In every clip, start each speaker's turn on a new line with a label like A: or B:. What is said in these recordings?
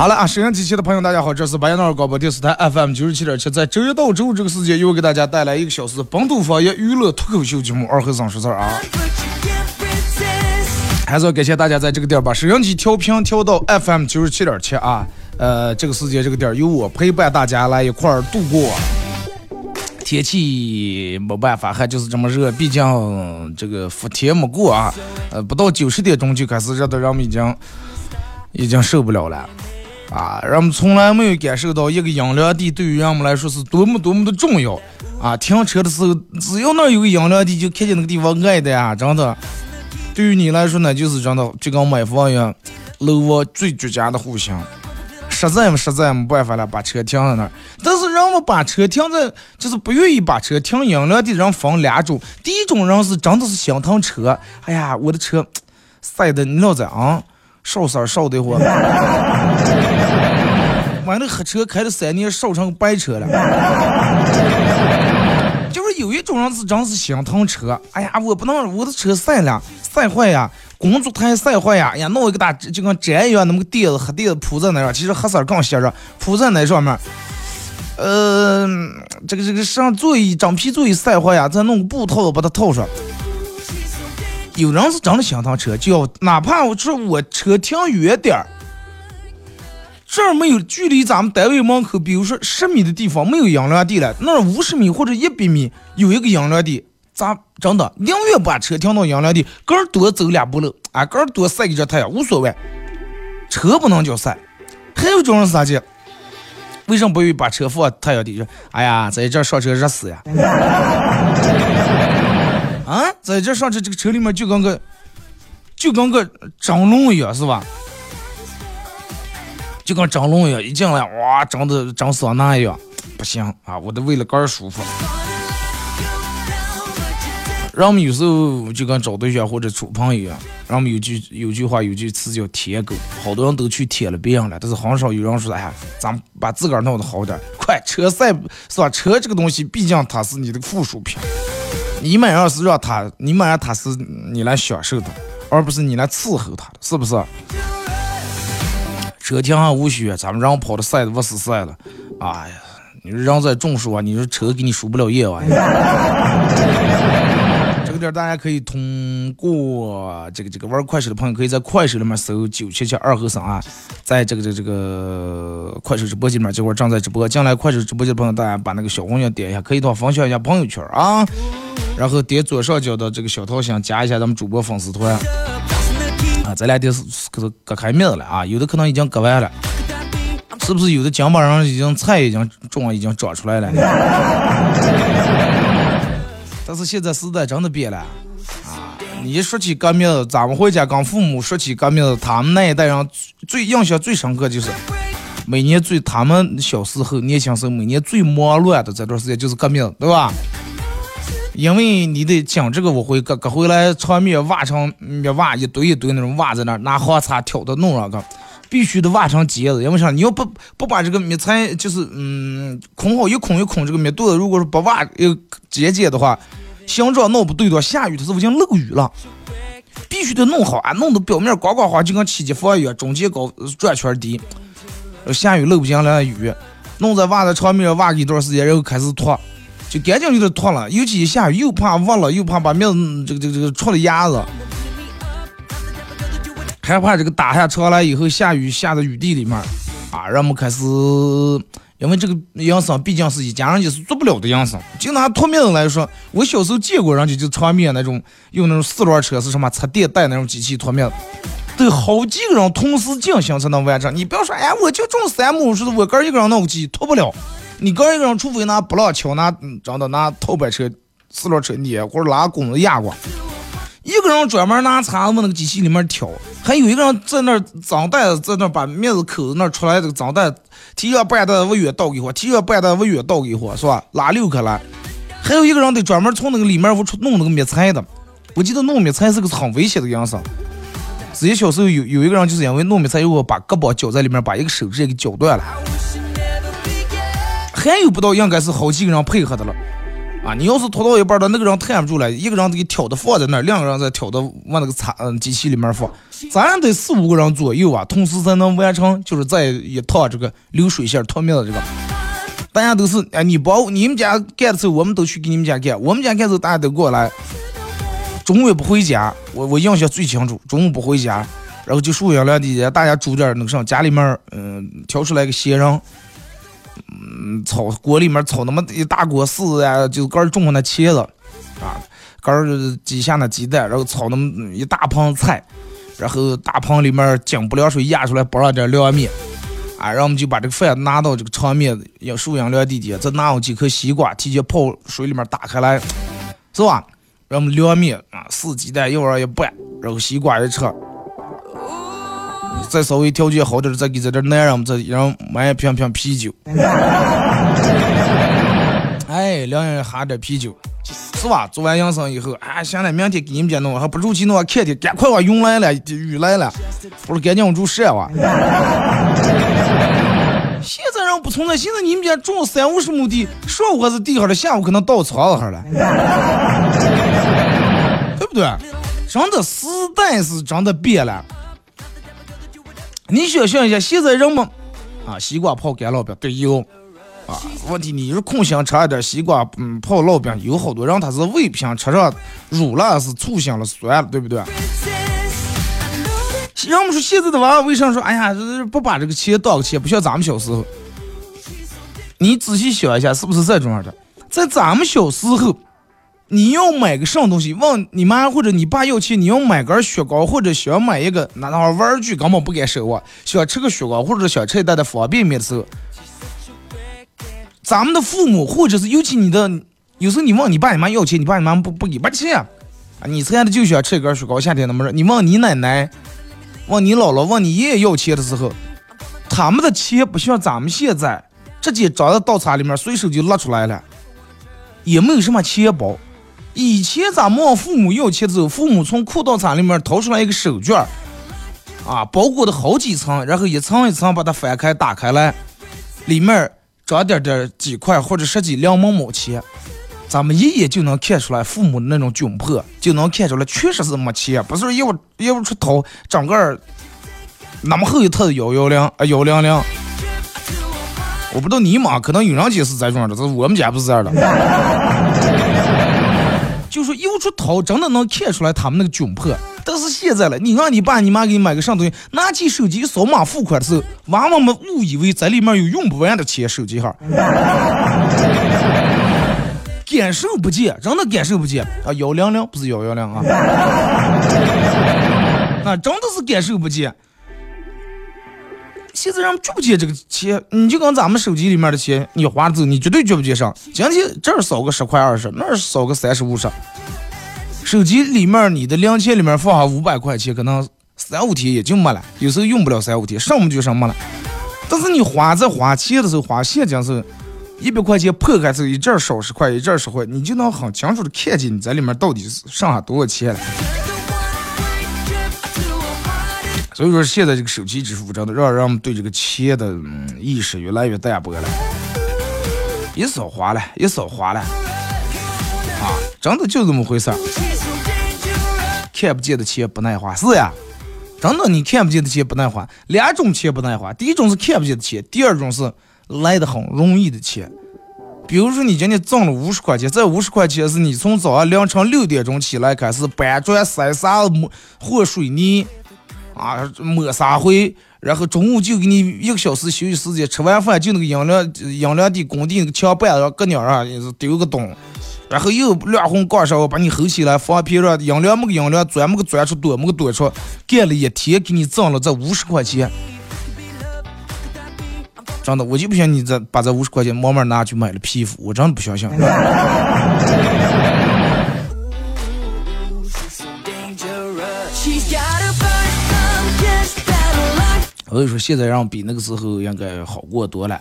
A: 好了啊，沈阳机器的朋友，大家好，这是白杨淖广播电视台 FM 九十七点七，在周一到周五这个时间，又给大家带来一个小时本土方言娱乐脱口秀节目《二和尚说事儿》啊。还是要感谢大家在这个点儿把收音机调频调到 FM 九十七点七啊。呃，这个时间这个点儿由我陪伴大家来一块儿度过。天气没办法，还就是这么热，毕竟这个伏天没过啊。呃，不到九十点钟就开始热的，人们已经已经受不了了。啊，人们从来没有感受到一个阴凉地对于人们来说是多么多么的重要啊！停车的时候，只要那有个阴凉地，就看见那个地方爱的呀，真的。对于你来说呢，就是真的就跟买房一样，楼房最绝佳的户型。实在实在没办法了，把车停在那儿。但是人们把车停在，就是不愿意把车停阴凉地，人分两种。第一种人是真的是心疼车，哎呀，我的车晒的，你老在啊，烧色烧的慌。完了，黑车开了三年，烧成白车了。就是有一种人是真是心疼车，哎呀，我不能我的车晒了，晒坏呀，工作台晒坏呀，哎呀，弄一个大就跟毡一样那么个垫子，黑垫子铺在那上，其实黑色更显着，铺在那上面。呃，这个这个上座椅整皮座椅晒坏呀，再弄个布套把它套上。有人是真的心疼车，就要哪怕我说我车停远点儿。这儿没有距离咱们单位门口，比如说十米的地方没有养料地了，那五十米或者一百米有一个养料地，咱真的宁愿把车停到养料地，个儿多走两步路，啊，个儿多晒一阵太阳无所谓，车不能叫晒。还有种人是啥子？为什么不愿意把车放太阳底下？哎呀，在这上车热死呀！啊，在这上车这个车里面就跟个就跟个蒸笼一样，是吧？就跟蒸笼一样，一进来哇，蒸的蒸桑拿一样，不行啊！我得为了肝舒服。人们有时候就跟找对象或者处朋友一样，人们有句有句话有句词叫“舔狗”，好多人都去舔了别人了，但是很少有人说：“哎呀，咱把自个儿弄得好点。”快，车赛是吧？车这个东西，毕竟它是你的附属品，你买要是让他，你们让他是你来享受的，而不是你来伺候它的，是不是？车停上无需，咱们人跑的晒的不死晒了，哎呀，你说人在种树啊，你说车给你输不了液啊。这个点大家可以通过这个这个玩快手的朋友，可以在快手里面搜九七七二和三啊，在这个这这个快手直播间里面，这会正在直播。进来快手直播间的朋友，大家把那个小红心点一下，可以的话分享一下朋友圈啊，然后点左上角的这个小桃心，加一下咱们主播粉丝团。这两天是可是割开面了啊，有的可能已经割完了，是不是有的肩膀上已经菜已经种已经长出来了？但是现在时代真的变了啊！你说起革命，咱们回家跟父母说起革命，他们那一代人最印象最深刻就是每年最他们小时候年轻时候每年最忙乱的这段时间就是革命，对吧？因为你得讲这个，我会割割回来长面挖成面挖一堆一堆那种挖在那儿，拿黄叉挑的弄上个，必须得挖成结子。因为啥？你要不不把这个面菜就是嗯空好一空一空这个面肚子，如果是不挖呃结结的话，形状弄不对的话，下雨的时候已经漏雨了。必须得弄好啊，弄得表面光光滑，就跟七级房一样，中间高转圈低。下雨漏不进来雨，弄在挖在长面挖一段时间，然后开始脱。就赶紧有点脱了，尤其一下雨又怕忘了，又怕把面这个这个这个戳了牙子，害怕这个打下车来以后下雨下在雨地里面，啊，让我们开始因为这个营生毕竟是一家人也是做不了的营生。就拿脱面来说，我小时候见过人家就场面那种用那种四轮车是什么插电带那种机器脱面子，得好几个人同时进行才能完成。你不要说，哎，我就种三亩，是我哥一个人弄个机脱不了。你刚一个人，除非拿不浪桥拿真的拿头板车、四轮车碾，或者拉工子压过。一个人专门拿叉子往那个机器里面挑，还有一个人在那儿脏袋子在那儿把面子口子那儿出来这个脏袋，提着半袋往远倒给我，提着半袋往远倒给我，是吧？拉六克来。还有一个人得专门从那个里面我出弄那个灭菜的，我记得弄灭菜是个很危险的样式。之前小时候有有一个人就是因为弄灭菜，又把胳膊绞在里面，把一个手指给绞断了。还有不到应该是好几个人配合的了。啊，你要是拖到一半的，那个人抬不住了，一个人给挑的放在那儿，两个人再挑的往那个擦嗯机器里面放，咱得四五个人左右啊，同时才能完成，就是在一套这个流水线脱面的这个。大家都是哎，你包你们家干的时候，我们都去给你们家干，我们家干的时候大家都过来。中午也不回家，我我印象最清楚，中午不回家，然后就树荫凉地，大家煮点那个啥，家里面嗯挑出来个鲜人。嗯，炒锅里面炒那么一大锅柿子呀，就干种上那茄子，啊，干鸡下那鸡蛋，然后炒那么一大盆菜，然后大盆里面经不凉水压出来，包上点凉面，啊，然后我们就把这个饭拿到这个长面要树荫凉地底下，再拿上几颗西瓜，提前泡水里面打开来，是吧？然后我们凉面啊，四鸡蛋一碗一拌，然后西瓜一吃。再稍微条件好点，再给在这男人们再让买一瓶瓶啤酒。哎，两人喝点啤酒，是吧？做完养生以后，啊，行了，明天给你们家弄，还不如去弄，看天，赶快我云来了，雨来了，我说赶紧我住山哇。现在人不存在，现在你们家种三五十亩地，上午还是地上的，下午可能到草子上了，对不对？真的时代是真的变了。你想象一下，现在人们啊，西瓜泡干烙饼对有啊。问题你是空心吃一点西瓜，嗯，泡烙饼有好多人他是味平吃上乳了，是醋腥了，酸了，对不对？人们说现在的娃为啥说哎呀，不把这个钱当钱，不像咱们小时候。你仔细想一下，是不是这种样的？在咱们小时候。你要买个什么东西？问你妈或者你爸要钱，你要买根雪糕或者想买一个那那玩具，根本不敢收啊！想吃个雪糕或者想吃一袋的方便面的时候，咱们的父母或者是尤其你的，有时候你问你爸你妈要钱，你爸你妈不不给不钱啊！你猜的就想吃一根雪糕，夏天那么热，你问你奶奶，问你姥姥，问你爷爷要钱的时候，他们的钱不像咱们现在直接装在刀叉里面，随手就拿出来了，也没有什么钱包。以前咱们问父母要钱的时候，父母从裤裆仓里面掏出来一个手绢啊，包裹的好几层，然后一层一层把它翻开打开来，里面装点点几块或者十几两毛毛钱，咱们一眼就能看出来父母的那种窘迫，就能看出来确实是没钱，不是一屋一屋出头，整个那么厚一套幺幺零啊幺零零，我不知道你妈可能有人家是这种的，这是我们家不是这样的。出头，真的能看出来他们那个窘迫。但是现在了，你让你爸你妈给你买个什么东西，拿起手机扫码付款的时候，娃娃们误以为在里面有用不完的钱，手机号，感受不见，真的感受不见啊！幺零零不是幺幺零啊，啊，真的是感受不见。现在人觉不见这个钱，你就跟咱们手机里面的钱，你花走，你绝对觉不见上。今天这儿扫个十块二十，那儿扫个三十五十。手机里面你的零钱里面放上五百块钱，可能三五天也就没了，有时候用不了三五天，上么就上没了。但是你花在花钱的时候，花现金时候，一百块钱破开之后，一阵少十块，一阵十块，你就能很清楚的看见你在里面到底是剩下多少钱了。所以说，现在这个手机支付真的让人们对这个钱的意识越来越淡薄了，一扫花了，一扫花了，真的就这么回事儿。看不见的钱不耐花，是呀，真的你看不见的钱不耐花。两种钱不耐花，第一种是看不见的钱，第二种是来的很容易的钱。比如说你今天挣了五十块钱，这五十块钱是你从早上凌晨六点钟起来开始搬砖、塞沙子、和水泥。啊，抹沙灰，然后中午就给你一个小时休息时间，吃完饭就那个阴凉阴凉地工地那个墙板上搁鸟上也是丢个洞，然后又亮红杠上我把你吼起来，放屁让阴凉么个阴凉，钻么个钻出，躲么个躲出，干了一天给你挣了这五十块钱。真的，我就不信你这把这五十块钱慢慢拿去买了皮肤，我真的不相信。我跟你说，现在人比那个时候应该好过多了。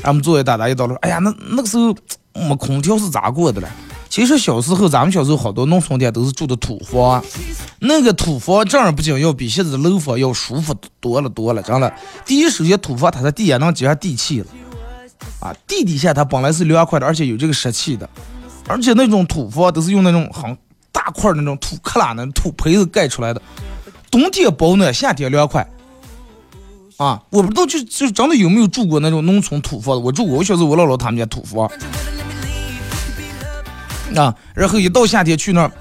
A: 俺们作为大大一到了，哎呀，那那个时候没空调是咋过的了？其实小时候，咱们小时候好多农村的都是住的土房，那个土房正儿不经要比现在的楼房要舒服多了多了，真的。第一，首先土房它在地下能接上地气了，啊，地底下它本来是凉快的，而且有这个湿气的，而且那种土房都是用那种很大块那种土克拉那土坯子盖出来的，冬天保暖，夏天凉快。啊，我不知道就就真的有没有住过那种农村土房我住过，我小时候我姥姥他们家土房。啊，然后一到夏天去那儿，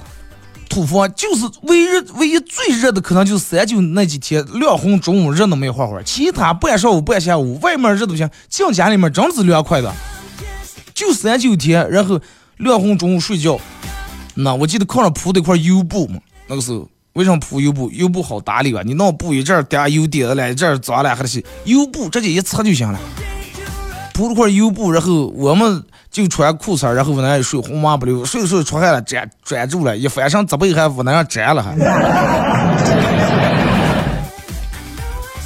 A: 土房就是唯一唯一最热的，可能就是三九那几天，亮红中午热那么一会会儿，其他半上午半下午，外面热都行，进家里面真是凉快的，就三九天，然后亮红中午睡觉，那我记得炕上铺的一块油布嘛，那个时候为什么铺油布？油布好打理啊，你弄布一阵儿点油点子了，一阵儿脏了还得洗，油布直接一擦就行了，铺了块油布，然后我们。就穿裤衩然后屋那一睡，红麻不溜，睡着睡着出汗了，粘粘住了，一翻身责备还屋那上粘了还。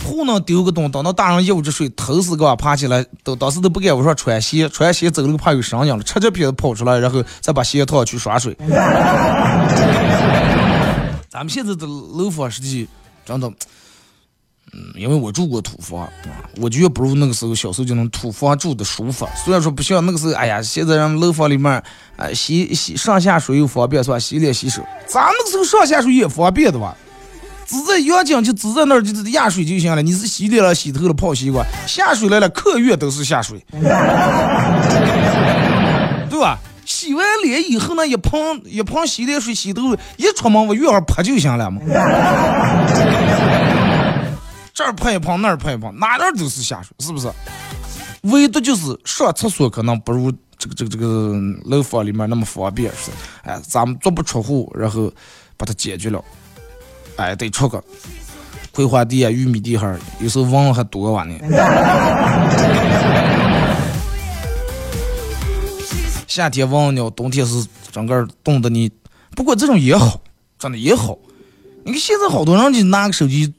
A: 胡能丢个洞，等到大人一捂着睡，头死给我爬起来，都当时都不敢我说穿鞋，穿鞋走路怕有声音了，赤着屁子跑出来，然后再把鞋套上去刷水。咱们现在的楼房实际真的。嗯，因为我住过土房，我觉得不如那个时候小时候就能土房住的舒服。虽然说不像那个时候，哎呀，现在人楼房里面，啊，洗洗上下水又方便是吧？洗脸洗手，咱那个时候上下水也方便的吧？只在阳井就只在那儿就压水就行了。你是洗脸了、洗头了、泡西瓜，下水来了，客月都是下水，对吧？洗完脸以后呢，一盆一盆洗脸水洗头，一出门我月儿泼就行了嘛。这儿碰一碰，那儿碰一碰，哪哪都是下水，是不是？唯独就是上厕所可能不如这个这个这个楼房里面那么方便，是？哎，咱们足不出户，然后把它解决了。哎，得出个葵花地啊、玉米地哈，有时候蚊子还多哇呢。夏天蚊子鸟，冬天是整个冻得你。不过这种也好，真的也好。你看现在好多人就拿个手机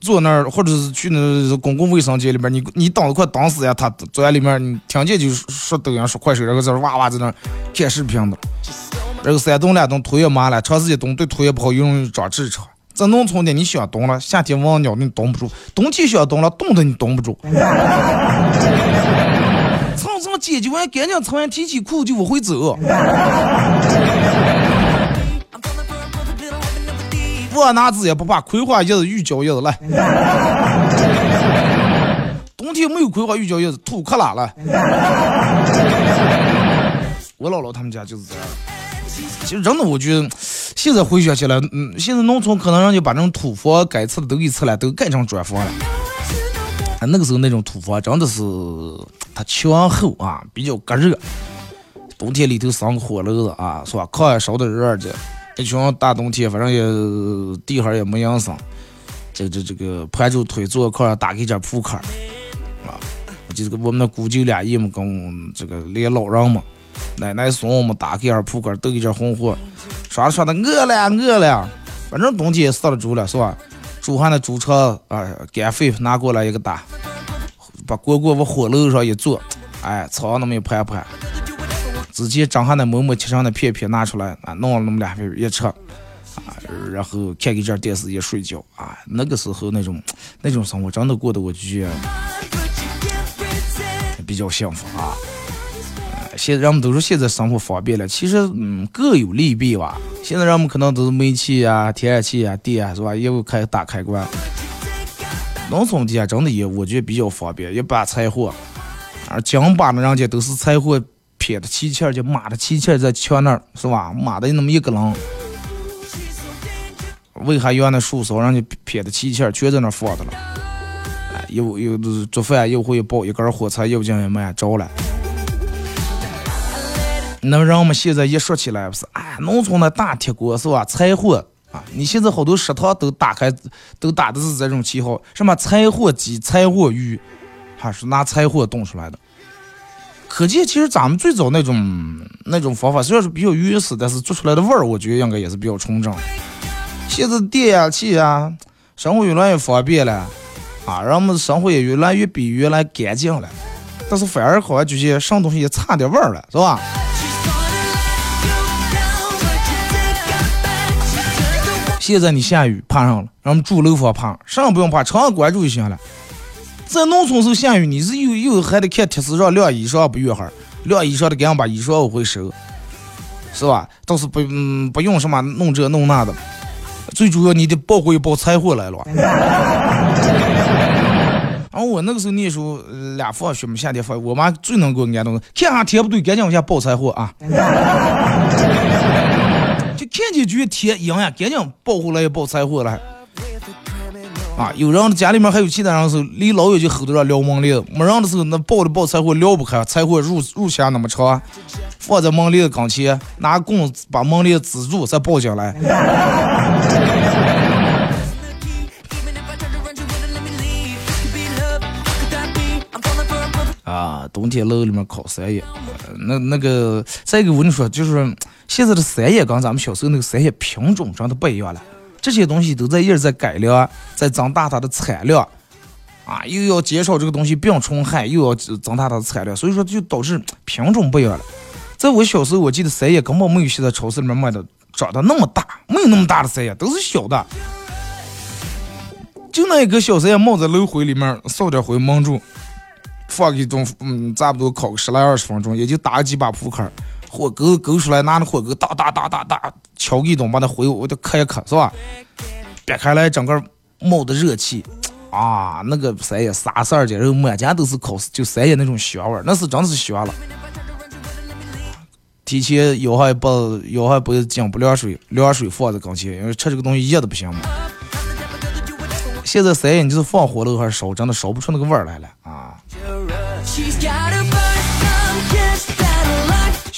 A: 坐那儿，或者是去那公共卫生间里边，你你挡都快挡死呀！他坐在里面，你听见就说抖音、说快手，然后在那哇哇在那看视频的。然后三冻两冻，腿也麻了，长时间冻对腿也不好，容易长痔疮。在农村的，你想冻了，夏天蚊鸟你冻不住；冬天想冻了，冻的你冻不住。蹭蹭解决完，赶紧穿完提起裤就往回走。我拿子也不怕，葵花叶子、玉胶叶子来。冬天没有葵花玉胶叶子，土克拉了。我姥姥他们家就是这样。其实真的，我觉得现在回想起来，嗯，现在农村可能人家把那种土房改次的都给拆了，都改成砖房了。啊，那个时候那种土房真的是它墙厚啊，比较隔热。冬天里头生个火炉子啊，是吧？炕也烧的热的。一群大冬天，反正也地上也没营生，这这这个盘着腿坐炕上打开件铺盖啊，就这个我们那姑舅俩姨们跟这个连老人们，奶奶孙我们打开件铺盖，都一点红火，刷刷的饿了饿了，反正冬天也死了猪了是吧？煮上的猪肠啊，干肺拿过来一个打，把锅锅往火炉上一坐，哎，炒那么一盘盘。直接张下那馍馍切上的片片拿出来啊，弄了那么两片一吃，啊，然后看个这电视一睡觉啊，那个时候那种那种生活真的过得我就觉得比较幸福啊。现在人们都说现在生活方便了，其实嗯各有利弊吧。现在人们可能都是煤气啊、天然气啊、电啊是吧？又开打开关。农村地啊真的也我觉得比较方便，一把柴火，而江巴的人家都是柴火。撇的气气儿就码的气气儿在墙那儿是吧？码的那么一个人，为啥要那树梢人家撇的气气儿全在那儿放着了？哎又又做饭又会抱一根火柴，又将也没着了。那人们现在一说起来，不是哎，农村的大铁锅是吧？柴火啊，你现在好多食堂都打开，都打的是这种旗号，什么柴火鸡、柴火鱼，还是拿柴火炖出来的。可见，其实咱们最早那种那种方法虽然是比较原始，但是做出来的味儿，我觉得应该也是比较纯正。现在电压器啊，生活越来越方便了，啊，人们生活也越来越比原来干净了，但是反而好像就些什么东西也差点味儿了，是吧？现在你下雨怕上了，咱们住楼房怕，上不用怕，常上关注就行了。在农村时候下雨，你是又又还得看贴士上晾衣裳不远哈，晾衣裳的赶紧把衣裳往回收，是吧？倒是不嗯不用什么弄这弄那的，最主要你得抱回一抱柴火来了。然后我那个时候念书，俩放学嘛，夏天放，我妈最能给我安顿，看下天不对，赶紧往下抱柴火啊。就看见觉得天阴呀，赶紧抱回来也抱柴火来。啊，有人家里面还有其他人时候，离老远就吼着让撩门帘子；没人的时候，那抱着抱柴火撩不开，柴火入入墙那么长，放在门帘子跟前，拿棍子把门帘子支住，再抱进来。啊，冬天楼里面烤山野，那那个再一个我跟你说，就是现在的山野跟咱们小时候那个山野品种真的不一样了，这些东西都在一直在改良，在增大它的产量，啊，又要减少这个东西病虫害，又要增大它的产量，所以说就导致品种不一样了。在我小时候，我记得山野根本没有现在超市里面卖的长得那么大，没有那么大的山野，都是小的，就那一个小山野冒在炉灰里面，烧点灰蒙住。放一种，嗯，差不多烤个十来二十分钟，也就打几把扑克，火钩勾出来，拿那火钩哒哒哒哒哒敲一顿，把那灰我得磕一磕，是吧？别开来，整个冒的热气，啊，那个三爷撒色儿然后满家都是烤，就三爷那种香味儿，那是真是香了。提前舀上一杯，舀上一杯井不凉水，凉水放在跟前，因为吃这个东西热的不行嘛。现在三爷你就是放火炉还是烧，真的烧不出那个味儿来了啊。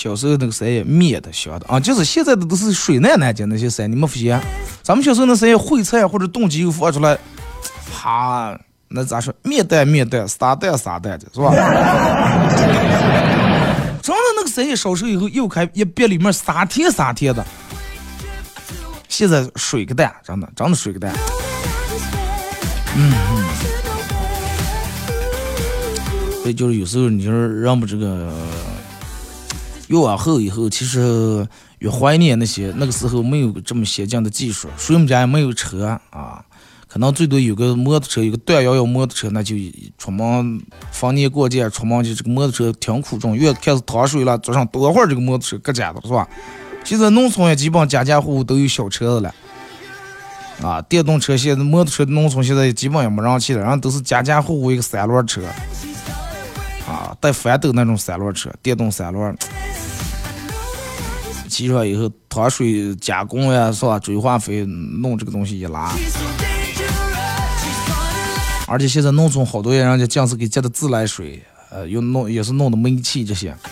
A: 小时候那个山野灭的香的啊，就是现在的都是水难南京那些山，你没发现？咱们小时候那山烩菜或者炖鸡又放出来，哈，那咋说？灭蛋灭蛋，撒蛋撒蛋的是吧？真的那个山野烧熟以后又开一别里面撒甜撒甜的，现在水个蛋，真的真的水个蛋。嗯，所以就是有时候你就是让不这个越往后以后，其实越怀念那些那个时候没有这么先进的技术，谁们家也没有车啊，可能最多有个摩托车，有个段摇摇摩托车，那就出门逢年过节出门就这个摩托车挺苦衷，越开始淌水了，坐上多会儿这个摩托车搁家的是吧？现在农村也基本家家户户都有小车子了。啊，电动车现在摩托车农村现在基本也没人骑了，然后都是家家户户一个三轮车，啊，带翻斗那种三轮车，电动三轮，骑上以后淌水加工呀，是吧？追化肥弄这个东西一拉，而且现在农村好多人家讲是给接的自来水，呃，又弄也是弄的煤气这些。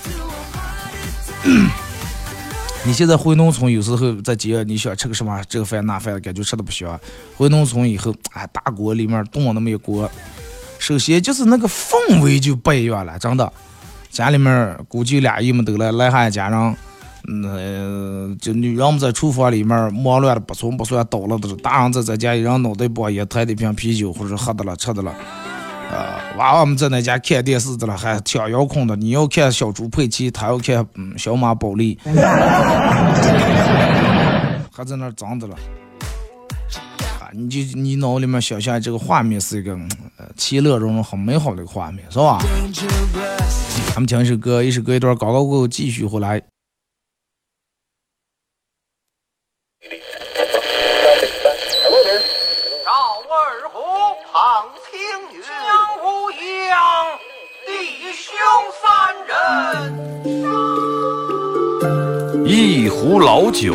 A: 你现在回农村，有时候在街你想吃个什么这个饭那饭，感觉吃的不香。回农村以后，哎，大锅里面炖那么一锅，首先就是那个氛围就不一样了，真的。家里面估计俩姨们都来，来还家人，嗯，就女人们在厨房里面忙乱的不从不算倒了的，大人在在家一人脑袋包也抬一瓶啤酒或者喝的了吃的了。呃，娃娃们在那家看电视的了，还抢遥控的。你要看小猪佩奇，他要看嗯小马宝莉，还在那脏的了。啊，你就你脑里面想象这个画面是一个呃其乐融融、很美好的一个画面，是吧？咱们听一首歌，一首歌一段，广告过后继续回来。
B: 一壶老酒，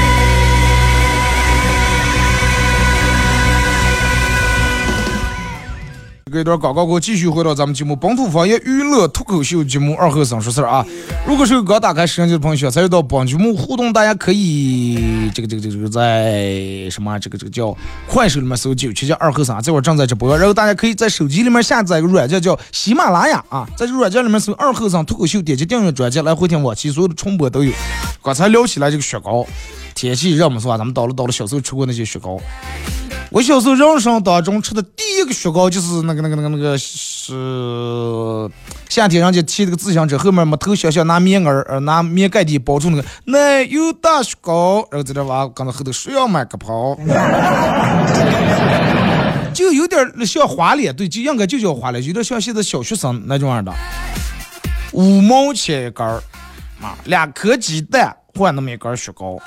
A: 这一段广告过后，继续回到咱们节目《本土方言娱乐脱口秀》节目二后生说事儿啊！如果是刚打开摄像机的朋友，参与到本节目互动，大家可以这个这个这个这个在什么这个这个叫快手里面搜“九七叫二和尚”，这会儿正在直播。然后大家可以在手机里面下载一个软件叫喜马拉雅啊，在这个软件里面搜“二和尚脱口秀”，点击订阅专辑来回听往期所有的重播都有。刚才聊起来这个雪糕，天气热嘛是吧？咱们到了到了小时候吃过那些雪糕。我小时候人生当中吃的第一个雪糕就是那个那个那个那个是夏天人家骑那个自行车后面没头小小拿棉儿呃拿棉盖的包住那个奶油大雪糕，然后在这娃刚才后头谁要买个跑，就有点像花脸，对，就应该就叫花脸，有点像现在小学生那种样的，五毛钱一根儿啊，两颗鸡蛋换那么一根雪糕，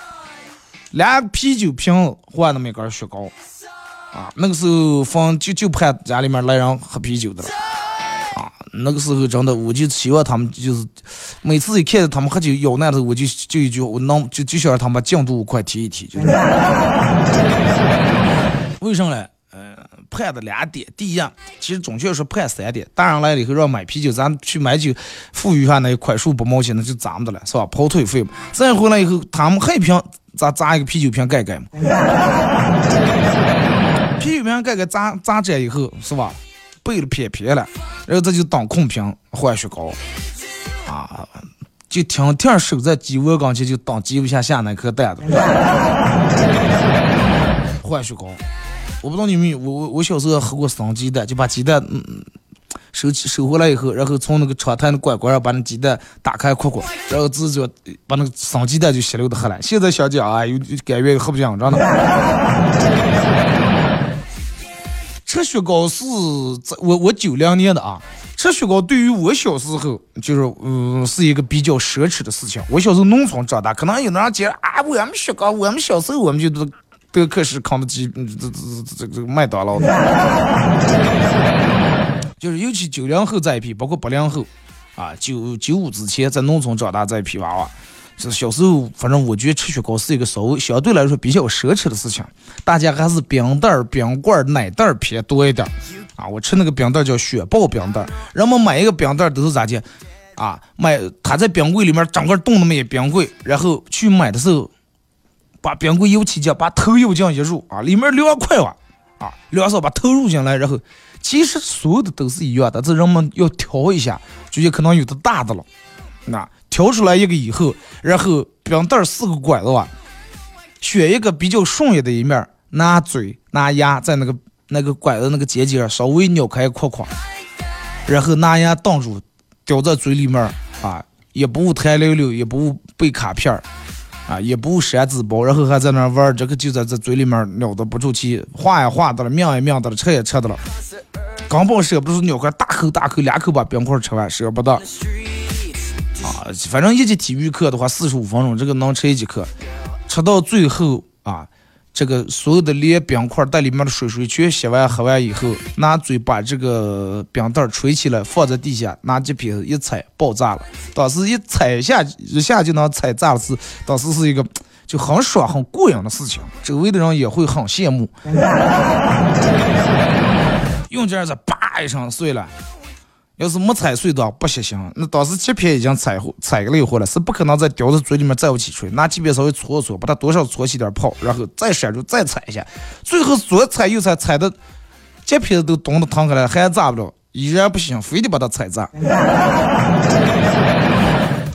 A: 俩啤酒瓶换那么一根雪糕。啊，那个时候放就就盼家里面来人喝啤酒的了，啊，那个时候真的我就希望他们就是每次一看到他们喝酒咬那头，我就就一句我能就就想让他们进度快提一提，就是 为什么嘞？呃，盼的两点，第一，其实准确说判三点，大人来了以后让买啤酒，咱去买酒，富裕下那块数不毛钱，那就咱们的了，是吧？跑腿费嘛。再回来以后，他们还一瓶，咱砸一个啤酒瓶盖盖嘛？啤酒瓶盖盖砸砸这以后是吧？背了撇撇了，然后这就当空瓶换雪糕，啊，就天天守在鸡窝跟前就当鸡窝下下那颗蛋子 换雪糕。我不知道你们有我我我小时候喝过生鸡蛋，就把鸡蛋嗯收起收回来以后，然后从那个窗台的拐拐上把那鸡蛋打开扩扩，然后直接把那个生鸡蛋就吸溜的喝了。现在想讲啊，又感觉喝不讲真的。吃雪糕是在我我九零年的啊，吃雪糕对于我小时候就是嗯是一个比较奢侈的事情。我小时候农村长大，可能有的人觉得啊，我们雪糕，我们小时候我们就都德克士、肯德基、这这这这这麦当劳的，就是尤其九零后这一批，包括八零后啊，九九五之前在农村长大这一批娃娃。是小时候，反正我觉得吃雪糕是一个稍微相对来说比较奢侈的事情，大家还是冰袋、冰棍、奶袋偏多一点啊。我吃那个冰袋叫雪豹冰袋，人们买一个冰袋都是咋的啊？买他在冰柜里面整个冻那么一冰柜，然后去买的时候，把冰柜油起脚，把头油进一入啊，里面凉快哇啊，凉手把头入进来，然后其实所有的都是一样的，这人们要调一下，就有可能有的大的了，那。挑出来一个以后，然后冰袋四个拐子吧，选一个比较顺眼的一面，拿嘴拿牙在那个那个拐子那个尖尖稍微扭开扩扩，然后拿牙挡住，叼在嘴里面啊，也不弹溜溜，也不背卡片儿，也不扇纸包，然后还在那玩，这个就在这嘴里面咬的不住气，话也话的了，抿也抿的了，吃也吃的了，根本舍不得咬块大口大口两口把冰块吃完，舍不得。啊，反正一节体育课的话，四十五分钟，这个能吃一节课，吃到最后啊，这个所有的连冰块带里面的水水全吸完喝完以后，拿嘴把这个冰袋吹起来，放在地下，拿几瓶一踩，爆炸了。当时一踩下一下就能踩炸了，是当时是一个就很爽很过瘾的事情，周围的人也会很羡慕。用劲儿子，叭一声碎了。要是没踩碎的不行行，那当时切片已经踩踩了一会了，是不可能再叼在嘴里面再往起吹。拿鸡片稍微搓搓，把它多少搓起点泡，然后再闪住再踩一下，最后左踩右踩，踩的鸡片都冻得疼开了，还炸不了，依然不行，非得把它踩炸。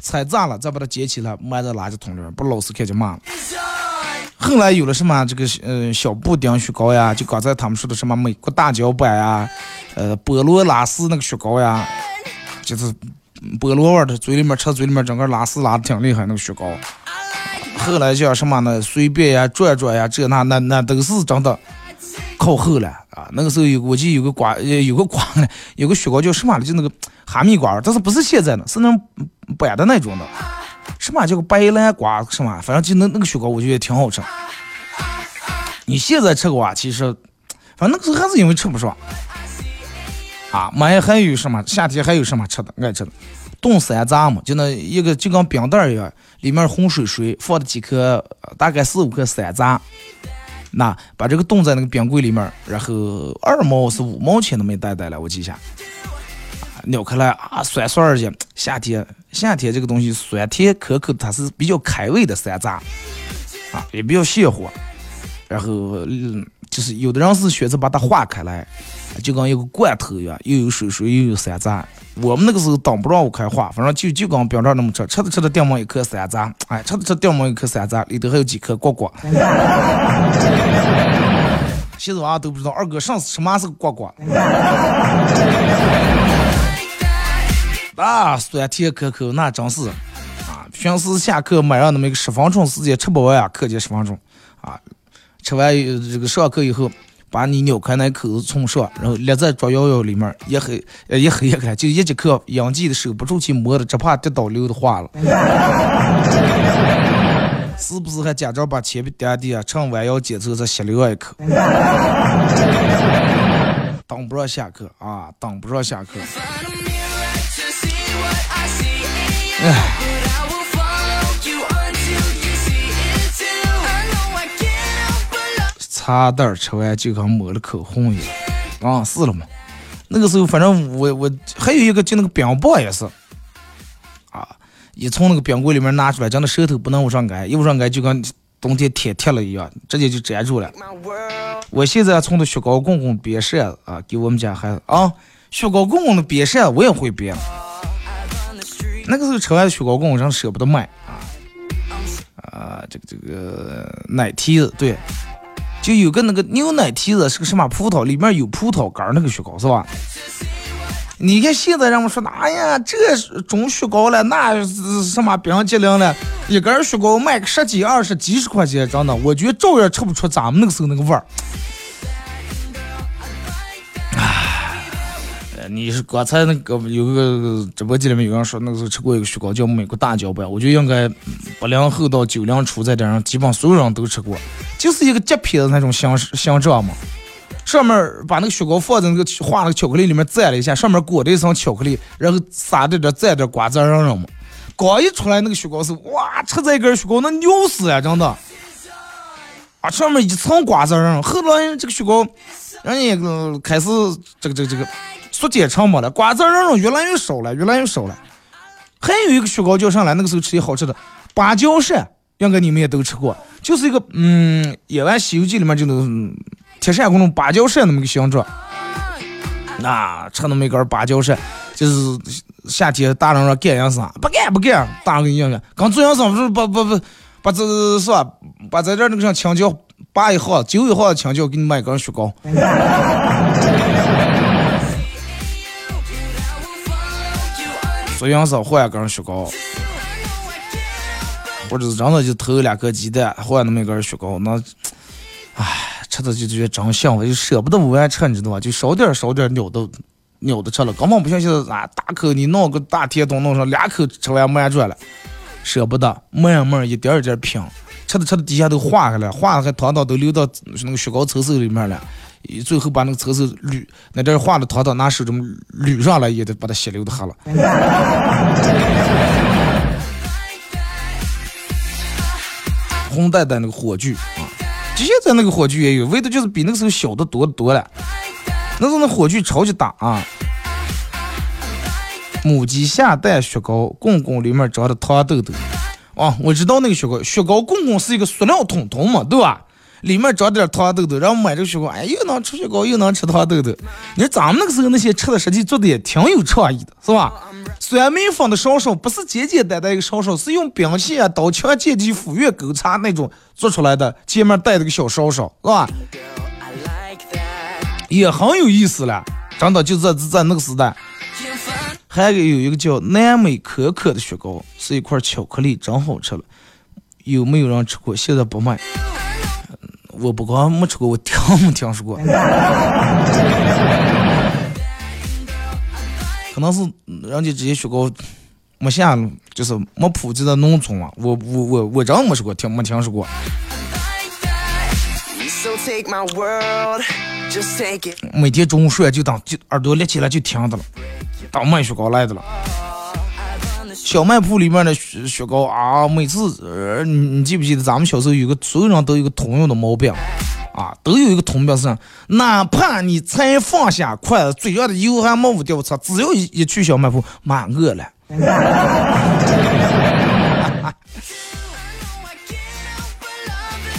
A: 踩炸了再把它捡起来，埋在垃圾桶里面，把老师看见骂了。后来有了什么这个呃小布丁雪糕呀，就刚才他们说的什么美国大脚板呀，呃菠萝拉丝那个雪糕呀，就是菠萝味的，嘴里面吃嘴里面整个拉丝拉的挺厉害那个雪糕。后来叫什么呢？随便呀转转呀，这那那那都是真的靠后了啊！那个时候有我记得有个瓜有个瓜有个雪糕叫什么的，就那个哈密瓜，但是不是现在的，是那种板的那种的。什么叫个白兰瓜？什么？反正就那那个雪糕，我觉得挺好吃。你现在吃瓜，其实，反正那个时候还是因为吃不上。啊，买还有什么？夏天还有什么吃的？爱吃的，冻山楂嘛，就那一个就跟冰袋一样，里面红水水，放了几颗，大概四五颗山楂。那把这个冻在那个冰柜里面，然后二毛是五毛钱那么一袋袋了，我记下。咬开来啊，酸酸的。夏天，夏天这个东西酸甜可口，它是比较开胃的山楂啊，也比较泻火。然后，嗯，就是有的人是选择把它化开来，就跟一个罐头一样，又有水水，又有山楂。我们那个时候挡不让我开化，反正就就跟冰袋那么吃，吃着吃着掉毛一颗山楂，哎，吃着吃掉毛一颗山楂，里头还有几颗瓜瓜。现在娃都不知道二哥上次什么是个瓜瓜。啊，酸甜可口，那真是啊！平时下课买上那么一个十分钟时间吃不完呀，课间十分钟啊，吃完这个上课以后，把你咬开那口子冲上，然后立在桌腰腰里面，一黑一黑一开，就一节课，杨记的手不住去摸的，只怕跌倒流的化了。是不是还家长把铅笔垫地啊？趁弯腰捡走再吸溜一口？等不上下课啊，等不上下课。哎，茶袋吃完就跟抹了口红一样，啊，是了嘛？那个时候反正我我还有一个就那个冰棒也是，啊，一从那个冰柜里面拿出来，真的舌头不能往上挨，一往上挨就跟冬天贴贴了一样，直接就粘住了。我现在从那雪糕公公编扇啊，给我们家孩子啊，雪糕公公的编扇我也会编。那个时候吃完雪糕棍，人舍不得卖啊啊！这个这个奶提子，对，就有个那个牛奶提子是个什么葡萄，里面有葡萄干那个雪糕是吧？你看现在人们说，哎呀，这种雪糕了，那什么冰激凌了，一根雪糕卖个十几、二十、几十块钱，真的，我觉得照样吃不出咱们那个时候那个味儿。你是刚才那个有个直播间里面有人说，那个时候吃过一个雪糕叫美国大脚板，我觉得应该八零后到九零初在点上，基本上所有人都吃过，就是一个夹片的那种形形状嘛，上面把那个雪糕放在那个化那个巧克力里面蘸了一下，上面裹着一层巧克力，然后撒着点蘸点瓜子瓤瓤嘛，刚一出来那个雪糕是哇，吃这一根雪糕那牛死呀，真的，啊，上面一层瓜子瓤，后来这个雪糕，人家开始这个这个这个。缩减成本了，瓜子瓤瓤越来越少了，越来越少了。还有一个雪糕叫上来，那个时候吃的好吃的芭蕉扇，应该你们也都吃过，就是一个嗯，演完《西游记》里面就那种铁扇公主芭蕉扇那么个形状。那吃那么一根芭蕉扇，就是夏天大人说干养生？不干不干，大人给你讲讲，刚做养生不是把把把把这是吧？把在这那个像青椒拔一号，九一号的青椒给你买根雪糕。做样式换一根雪糕，或者是真的就投两颗鸡蛋换那么一根雪糕，那，唉，吃的就觉得真香，我就舍不得不爱吃，你知道吧？就少点少点咬都咬的吃了，根本不像现在啊，大口你弄个大铁桶弄上，两口吃完满转了，舍不得，慢慢一点一点品，吃的吃的底下都化开了，化了还汤汤都流到那个雪糕抽手里面了，最后把那个车子捋那点化的糖糖拿手这么捋上来，也得把它血流的喝了。红带带那个火炬啊，现在那个火炬也有，味道就是比那个时候小的多的多了。那时候那火炬超级大啊！母鸡下蛋雪糕棍棍里面装的糖豆豆，啊，我知道那个雪糕，雪糕棍棍是一个塑料桶桶嘛，对吧？里面装点糖豆豆，然后买这个雪糕，哎，又能吃雪糕，又能吃糖豆豆。你说咱们那个时候那些吃的，实际做的也挺有创意的，是吧？酸梅放的烧烧不是简简单单一个烧烧，是用兵器啊、刀枪剑戟斧钺钩叉那种做出来的，前面带了个小烧烧，是吧？也很有意思了，真的就在在那个时代。还有有一个叫南美可可的雪糕，是一块巧克力，真好吃了。有没有人吃过？现在不卖。我不光没吃过，我听没听说过。可能是人家这些雪糕没下，就是没普及到农村嘛。我我我我真没吃过，听没听说过。每天中午睡就当就耳朵立起来就听的了。当卖雪糕来的了，小卖铺里面的雪雪糕啊，每次呃，你你记不记得咱们小时候有个所有人都有个通用的毛病啊，都有一个通病是，哪怕你才放下筷子，嘴上的油还没掉擦，只要一一去小卖铺，妈饿了。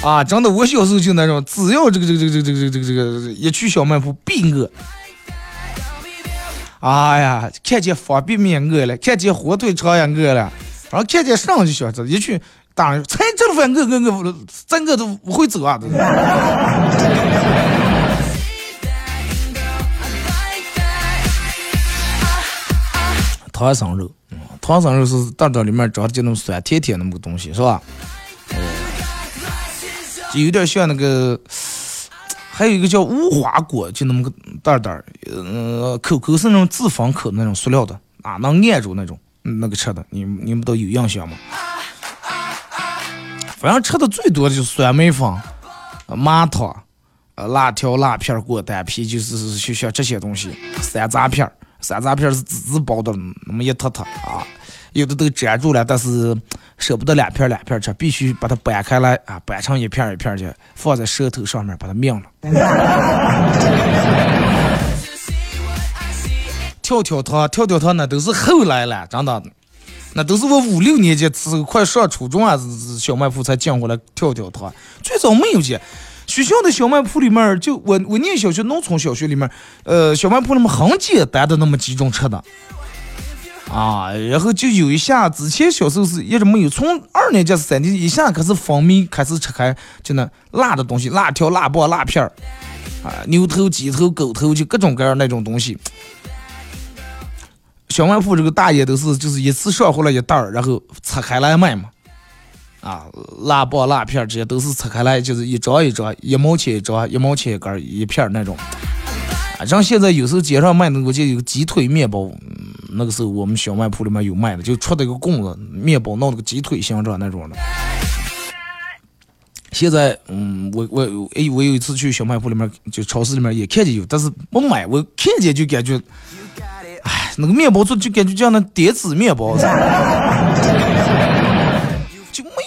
A: 啊，真的，我小时候就那种，只要这个这个这个这个这个这个这个一去小卖铺必饿。哎呀，看见方便面饿了，看见火腿肠也饿了，然后看见上就想吃，一去当然才吃了饭饿饿饿，整个都不会走啊！唐僧肉，唐僧肉是袋袋里面装的就那种酸甜甜那么个东西，是吧？就有点像那个。还有一个叫无花果，就那么个袋袋儿，呃，口口是那种自封口那种塑料的，啊，能按住那种，那个吃的，你你们都有印象吗？反正吃的最多的就是酸梅粉、麻糖、呃，辣条、辣片、果丹皮，就是就像这些东西。山楂片，山楂片是滋滋包的，那么一坨坨啊，有的都粘住了，但是。舍不得两片两片吃，必须把它掰开来啊，掰成一片一片去，放在舌头上面把它抿了。跳跳糖，跳跳糖那都是后来了，真的，那都是我五六年级时候快上初中啊，小卖铺才进过来跳跳糖。最早没有见，学校的小卖铺里面，就我我念小学农村小学里面，呃，小卖铺里面很简单的那么几种吃的。啊，然后就有一下，之前小时候是一直没有，从二年级、三年级一下开始风靡，开始吃开，就那辣的东西，辣条、辣棒、辣片儿，啊，牛头、鸡头、狗头，就各种各样那种东西。小卖铺这个大爷都是就是一次上回来一袋儿，然后拆开来卖嘛，啊，辣棒、辣片儿这些都是拆开来，就是一张一张，一毛钱一张，一毛钱一根一片儿那种。啊，像现在有时候街上卖那个就有个鸡腿面包。那个时候我们小卖铺里面有卖的，就出的一个棍子，面包弄了个鸡腿形状那种的。现在，嗯，我我哎，我有一次去小卖铺里面，就超市里面也看见有，但是不买。我看见就感觉，哎，那个面包做就感觉像那叠子面包，就没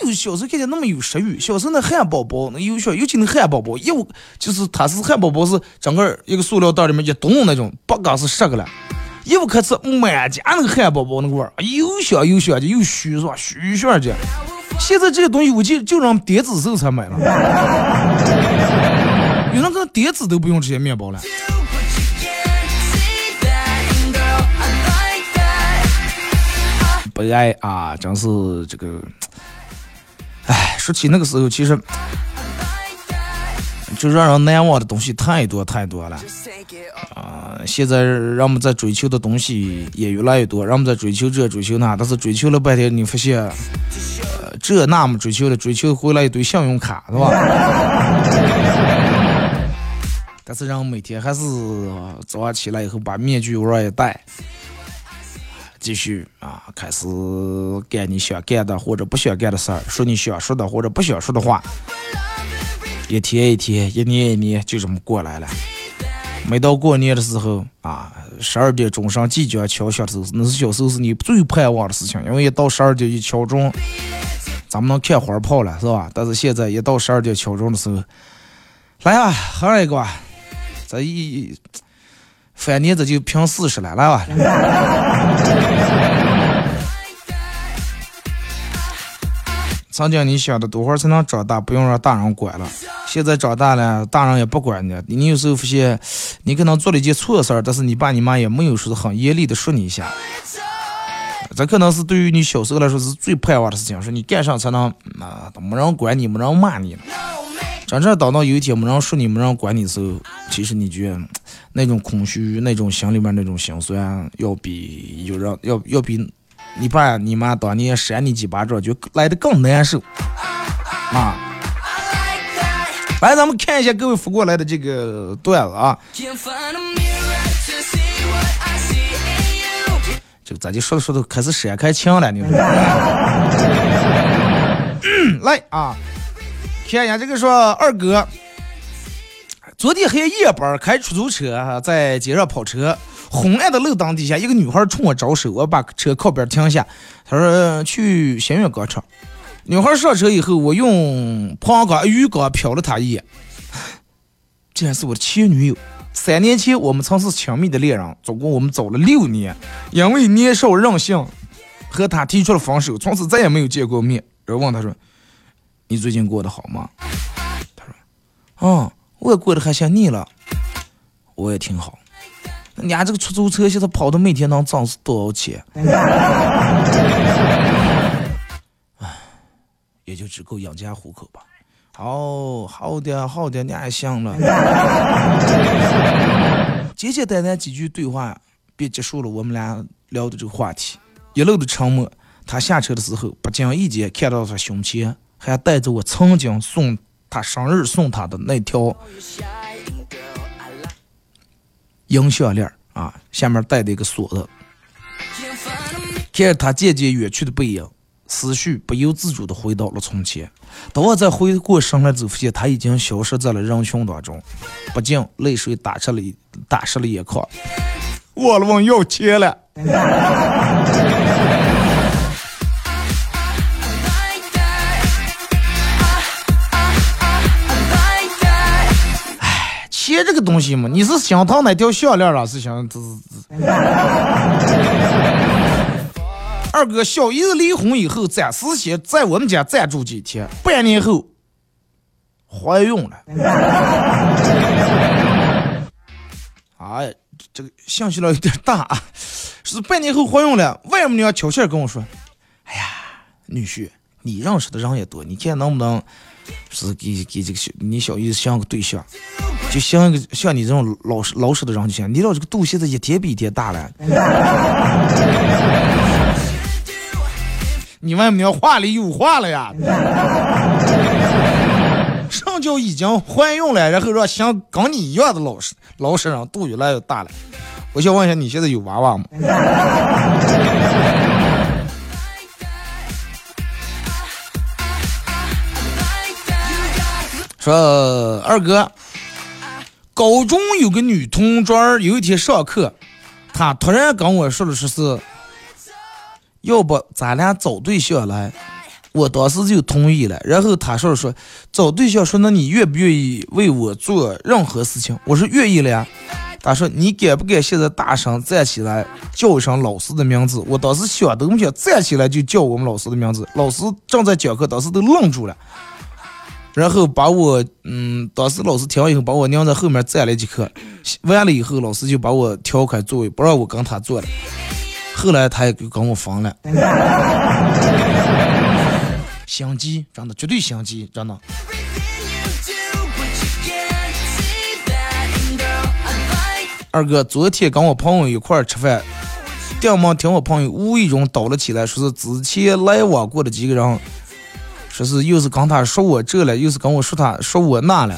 A: 有小时候看见那么有食欲。小时候那汉堡包，那有小尤其那汉堡包，又就是它是汉堡包是整个一个塑料袋里面一冻那种，八嘎是十个了。一不可吃，满家那个汉堡包那个味儿，又香又香的，又虚是吧？虚的。现在这些东西我就就让点子时候才买了，有人可点子都不用这些面包了。不爱啊，真是这个。说起那个时候，其实。就让人难忘的东西太多太多了啊！现在让我们在追求的东西也越来越多，让我们在追求这追求那，但是追求了半天，你发现，呃，这那么追求了，追求回来一堆信用卡，是吧？但是人每天还是早上起来以后把面具往上一戴，继续啊，开始干你想干的或者不想干的事儿，说你想说的或者不想说的话。一天一天，一年一年，就这么过来了。每到过年的时候啊，十二点钟上即将敲响的时候，那是小时候是你最盼望的事情，因为一到十二点一敲钟，咱们能看花炮了，是吧？但是现在一到十二点敲钟的时候，来啊，喝一个吧，这一翻年这就平四十了，来吧。曾经你想的多会儿才能长大，不用让大人管了。现在长大了，大人也不管你。你有时候发现，你可能做了一件错事儿，但是你爸你妈也没有说很严厉的说你一下。这可能是对于你小时候来说是最盼望的事情，说你干啥才能啊，没人管你，没人骂你。真正等到有一天没人说你，没人管你的时候，其实你觉得那种空虚，那种心里面那种心酸，要比有人要要比。你爸你妈当年扇你几巴掌，就来的更难受 啊！来，咱们看一下各位发过来的这个段子啊。这个咋就说着说着开始闪开枪了呢？来啊，看一下这个说二哥，昨天黑夜班开出租车，在街上跑车。昏暗的路灯底下，一个女孩冲我招手，我把车靠边停下。她说去新月广场。女孩上车以后，我用旁光鱼缸瞟了她一眼，竟然是我的前女友。三年前我们曾是亲密的恋人，总共我们走了六年。因为年少任性，和她提出了分手，从此再也没有见过面。然后问她说：“你最近过得好吗？”她说：“嗯，我也过得还像你了，我也挺好。”你家这个出租车现在跑的每天能挣多少钱？唉，也就只够养家糊口吧。好，好的，好的，你还行了。简简单单几句对话，便结束了我们俩聊的这个话题。一路的沉默，他下车的时候，不经意间看到他胸前还带着我曾经送他生日送他的那条。银项链啊，下面带的一个锁子。看着他渐渐远去的背影，思绪不由自主的回到了从前。等我再回过神来，后，发现他已经消失在了人群当中，不禁泪水打湿了打湿了眼眶。我了，问要钱了。东西嘛，你是心疼哪条项链了，是想这这。二哥，小姨子离婚以后，暂时先在我们家暂住几天，半年后怀孕了。哎，这个信息量有点大啊！是半年后怀孕了，外母娘悄悄跟我说：“哎呀，女婿，你认识的人也多，你看能不能？”是给给这个小你小姨子相个对象，就像一个像你这种老实老实的人就行。你知道这个肚现在一天比一天大了。你外母娘话里有话了呀？上叫已经怀孕了，然后让像跟你一样的老实老实人肚越来越大了。我想问一下，你现在有娃娃吗？说二哥，高中有个女同桌，有一天上课，她突然跟我说了说是，要不咱俩找对象来，我当时就同意了。然后她说说找对象，说那你愿不愿意为我做任何事情？我说愿意了呀。她说你敢不敢现在大声站起来叫一声老师的名字？我当时想都没想，站起来就叫我们老师的名字。老师正在讲课，当时都愣住了。然后把我，嗯，当时老师听完以后，把我晾在后面站了几课，完了以后，老师就把我调开座位，不让我跟他坐了。后来他也就跟我分了。心机，真的，绝对心机，真的。二哥，昨天跟我朋友一块吃饭，电门听我朋友无意中叨了起来，说是之前来往过的几个人。说是又是跟他说我这了，又是跟我说他说我那了。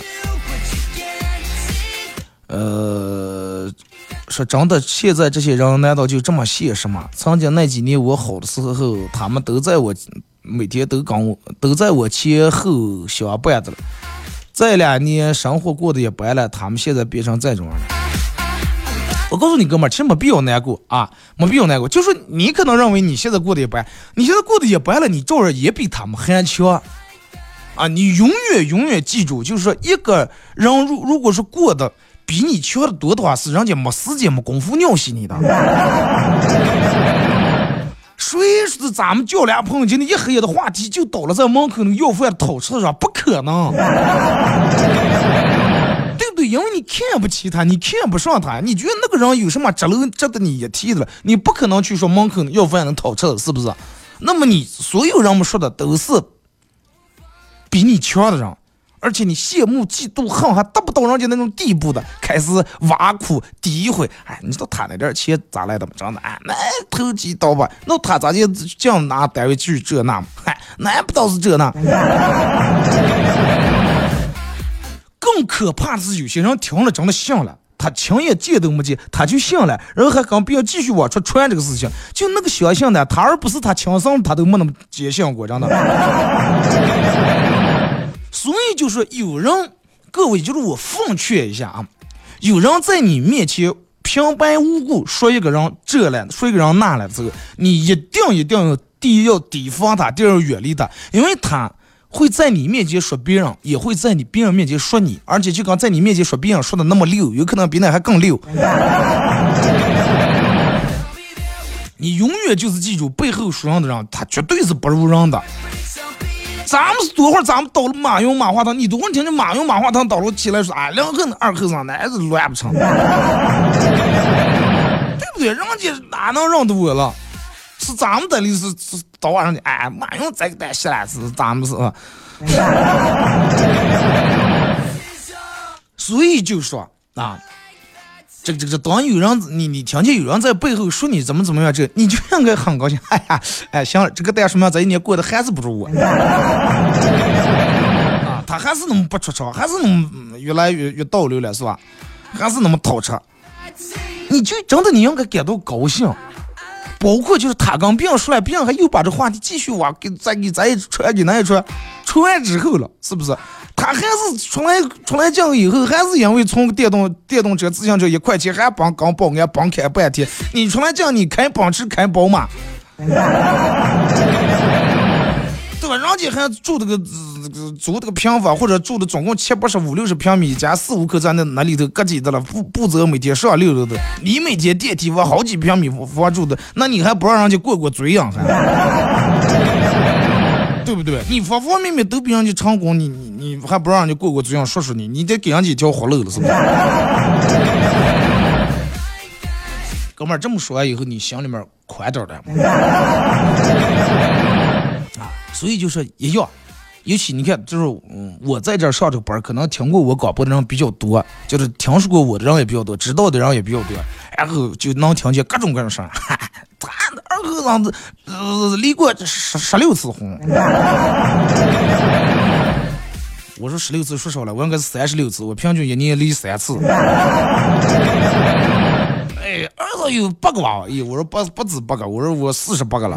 A: 呃，说真的，现在这些人难道就这么现实吗？曾经那几年我好的时候，他们都在我每天都跟我都在我前后相伴的了。这两年生活过得也白了，他们现在变成这种了。我告诉你哥们儿，其实没必要难过啊，没必要难过。就说你可能认为你现在过得一般，你现在过得一般了，你照样也比他们还强啊！你永远永远记住，就是说一个人如如果是过得比你强的多的话，是人家没时间没功夫尿洗你的。谁说咱们叫俩朋友今天一黑夜的话题就倒了在门口那个要饭的讨吃的上？不可能。对不对？因为你看不起他，你看不上他，你觉得那个人有什么值了值得你一提的了？你不可能去说门口要饭能讨吃，是不是？那么你所有人们说的都是比你强的人，而且你羡慕、嫉妒、恨还达不到人家那种地步的，开始挖苦、诋毁。哎，你知道他那点钱咋来的吗？真的，哎，那投机倒把，那他咋就这样拿单位去这那？嗨，那不倒是这那。更可怕的是，有些人听了真的信了，他亲眼见都没见，他就信了，然后还跟别人继续往出传这个事情。就那个相信的，他而不是他亲生，他都没那么坚信过，真的。所以就说有人，各位就是我奉劝一下啊，有人在你面前平白无故说一个人这了，说一个人那了之后，你一定一定要第一要提防他，第二要远离他，因为他。会在你面前说别人，也会在你别人面前说你，而且就刚在你面前说别人说的那么溜，有可能比那还更溜。你永远就是记住，背后说人的人，他绝对是不如人的。咱们是多会儿，咱们到了马云马化腾，你多会儿听见马云马化腾到了起来说啊，两个二口子那是乱不成，对不对？人家哪能认得我了？是咱们这里是是到晚上的，哎，马云这个单写来是咱们是，所以就说啊，这个这个当有人你你听见有人在背后说你怎么怎么样，这你就应该很高兴，哎呀，哎，行，这个单什么这一年过得还是不如我，啊，他还是那么不出场，还是那么越来越越倒流了，是吧？还是那么讨吃，你就真的你应该感到高兴。包括就是他跟别人说了，别人还又把这话题继续往给再给咱一传给那一传，传之后了，是不是？他还是出来出来讲以后，还是因为从电动电动车、自行车一块钱，还帮刚保安帮开半天。你出来讲你开奔驰开宝马。对吧？人家还住这个租这个平房，或者住的总共七八十五六十平米，一家四五口在那那里头，隔几的了，不不走每天上六楼的，你每天电梯往好几平米房住的，那你还不让人家过过嘴瘾还？对不对？你方方面面都比人家成功，你你你还不让人家过过嘴瘾，说说你，你得给人家一条活路了，是不？哥们儿这么说完以后，你心里面宽点了。所以就是一样，尤其你看，就是嗯，我在这上这个班，可能听过我广播的人比较多，就是听说过我的人也比较多，知道的人也比较多，然后就能听见各种各样声。他二哥子呃离过十十六次婚，我说十六次说少了，我应该是三十六次，我平均一年离三次。哎，儿子有八个娃，哎，我说不不止八个，我说我四十八个了。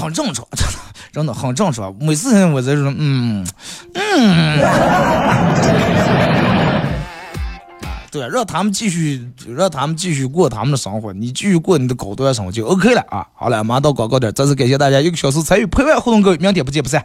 A: 很正常，真的，真的很正常。每次我在说，嗯嗯，对，让他们继续，让他们继续过他们的生活，你继续过你的高端生活就 OK 了啊。好了，马上到广告点，再次感谢大家一个小时参与陪伴互动，各位，明天不见不散。